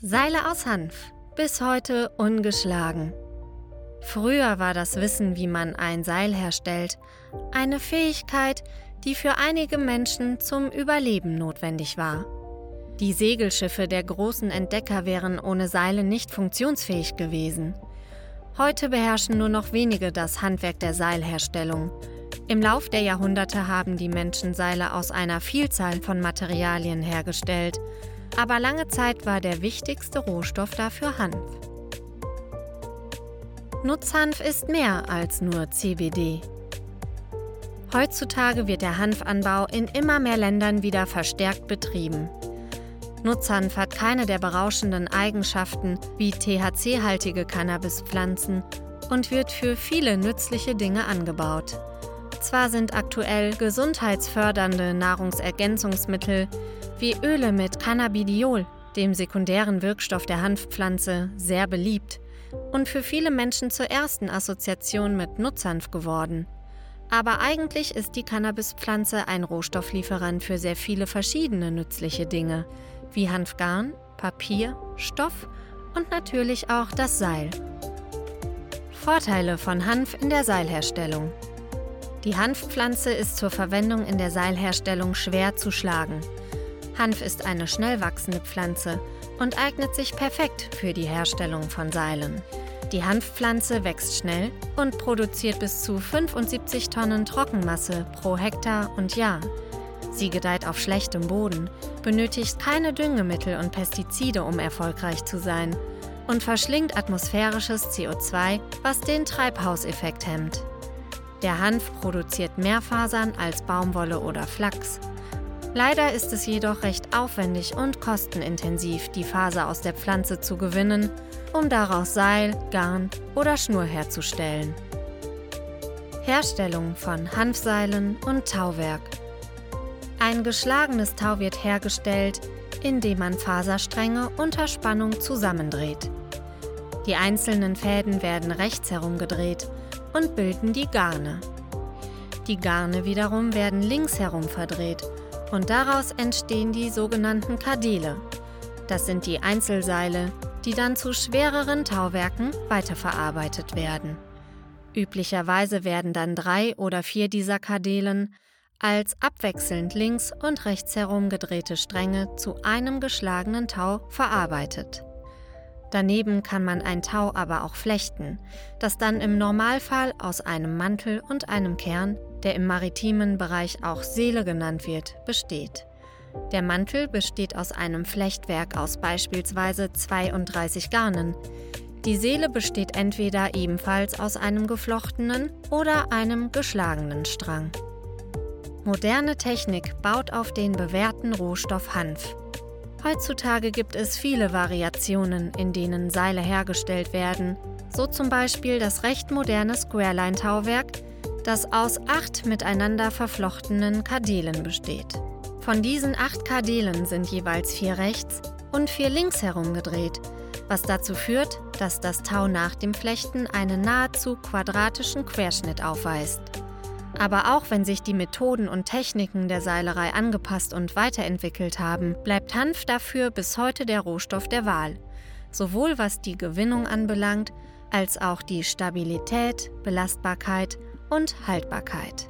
Seile aus Hanf, bis heute ungeschlagen. Früher war das Wissen, wie man ein Seil herstellt, eine Fähigkeit, die für einige Menschen zum Überleben notwendig war. Die Segelschiffe der großen Entdecker wären ohne Seile nicht funktionsfähig gewesen. Heute beherrschen nur noch wenige das Handwerk der Seilherstellung. Im Lauf der Jahrhunderte haben die Menschen Seile aus einer Vielzahl von Materialien hergestellt, aber lange Zeit war der wichtigste Rohstoff dafür Hanf. Nutzhanf ist mehr als nur CBD. Heutzutage wird der Hanfanbau in immer mehr Ländern wieder verstärkt betrieben. Nutzhanf hat keine der berauschenden Eigenschaften wie THC-haltige Cannabispflanzen und wird für viele nützliche Dinge angebaut. Zwar sind aktuell gesundheitsfördernde Nahrungsergänzungsmittel wie Öle mit Cannabidiol, dem sekundären Wirkstoff der Hanfpflanze, sehr beliebt und für viele Menschen zur ersten Assoziation mit Nutzhanf geworden. Aber eigentlich ist die Cannabispflanze ein Rohstofflieferant für sehr viele verschiedene nützliche Dinge, wie Hanfgarn, Papier, Stoff und natürlich auch das Seil. Vorteile von Hanf in der Seilherstellung. Die Hanfpflanze ist zur Verwendung in der Seilherstellung schwer zu schlagen. Hanf ist eine schnell wachsende Pflanze und eignet sich perfekt für die Herstellung von Seilen. Die Hanfpflanze wächst schnell und produziert bis zu 75 Tonnen Trockenmasse pro Hektar und Jahr. Sie gedeiht auf schlechtem Boden, benötigt keine Düngemittel und Pestizide, um erfolgreich zu sein, und verschlingt atmosphärisches CO2, was den Treibhauseffekt hemmt. Der Hanf produziert mehr Fasern als Baumwolle oder Flachs. Leider ist es jedoch recht aufwendig und kostenintensiv, die Faser aus der Pflanze zu gewinnen, um daraus Seil, Garn oder Schnur herzustellen. Herstellung von Hanfseilen und Tauwerk. Ein geschlagenes Tau wird hergestellt, indem man Faserstränge unter Spannung zusammendreht. Die einzelnen Fäden werden rechts herumgedreht und bilden die Garne. Die Garne wiederum werden links herum verdreht und daraus entstehen die sogenannten Kadele. Das sind die Einzelseile, die dann zu schwereren Tauwerken weiterverarbeitet werden. Üblicherweise werden dann drei oder vier dieser Kadelen als abwechselnd links und rechts herum gedrehte Stränge zu einem geschlagenen Tau verarbeitet. Daneben kann man ein Tau aber auch flechten, das dann im Normalfall aus einem Mantel und einem Kern, der im maritimen Bereich auch Seele genannt wird, besteht. Der Mantel besteht aus einem Flechtwerk aus beispielsweise 32 Garnen. Die Seele besteht entweder ebenfalls aus einem geflochtenen oder einem geschlagenen Strang. Moderne Technik baut auf den bewährten Rohstoff Hanf. Heutzutage gibt es viele Variationen, in denen Seile hergestellt werden, so zum Beispiel das recht moderne Squareline-Tauwerk, das aus acht miteinander verflochtenen Kadelen besteht. Von diesen acht Kadelen sind jeweils vier rechts und vier links herumgedreht, was dazu führt, dass das Tau nach dem Flechten einen nahezu quadratischen Querschnitt aufweist. Aber auch wenn sich die Methoden und Techniken der Seilerei angepasst und weiterentwickelt haben, bleibt Hanf dafür bis heute der Rohstoff der Wahl, sowohl was die Gewinnung anbelangt, als auch die Stabilität, Belastbarkeit und Haltbarkeit.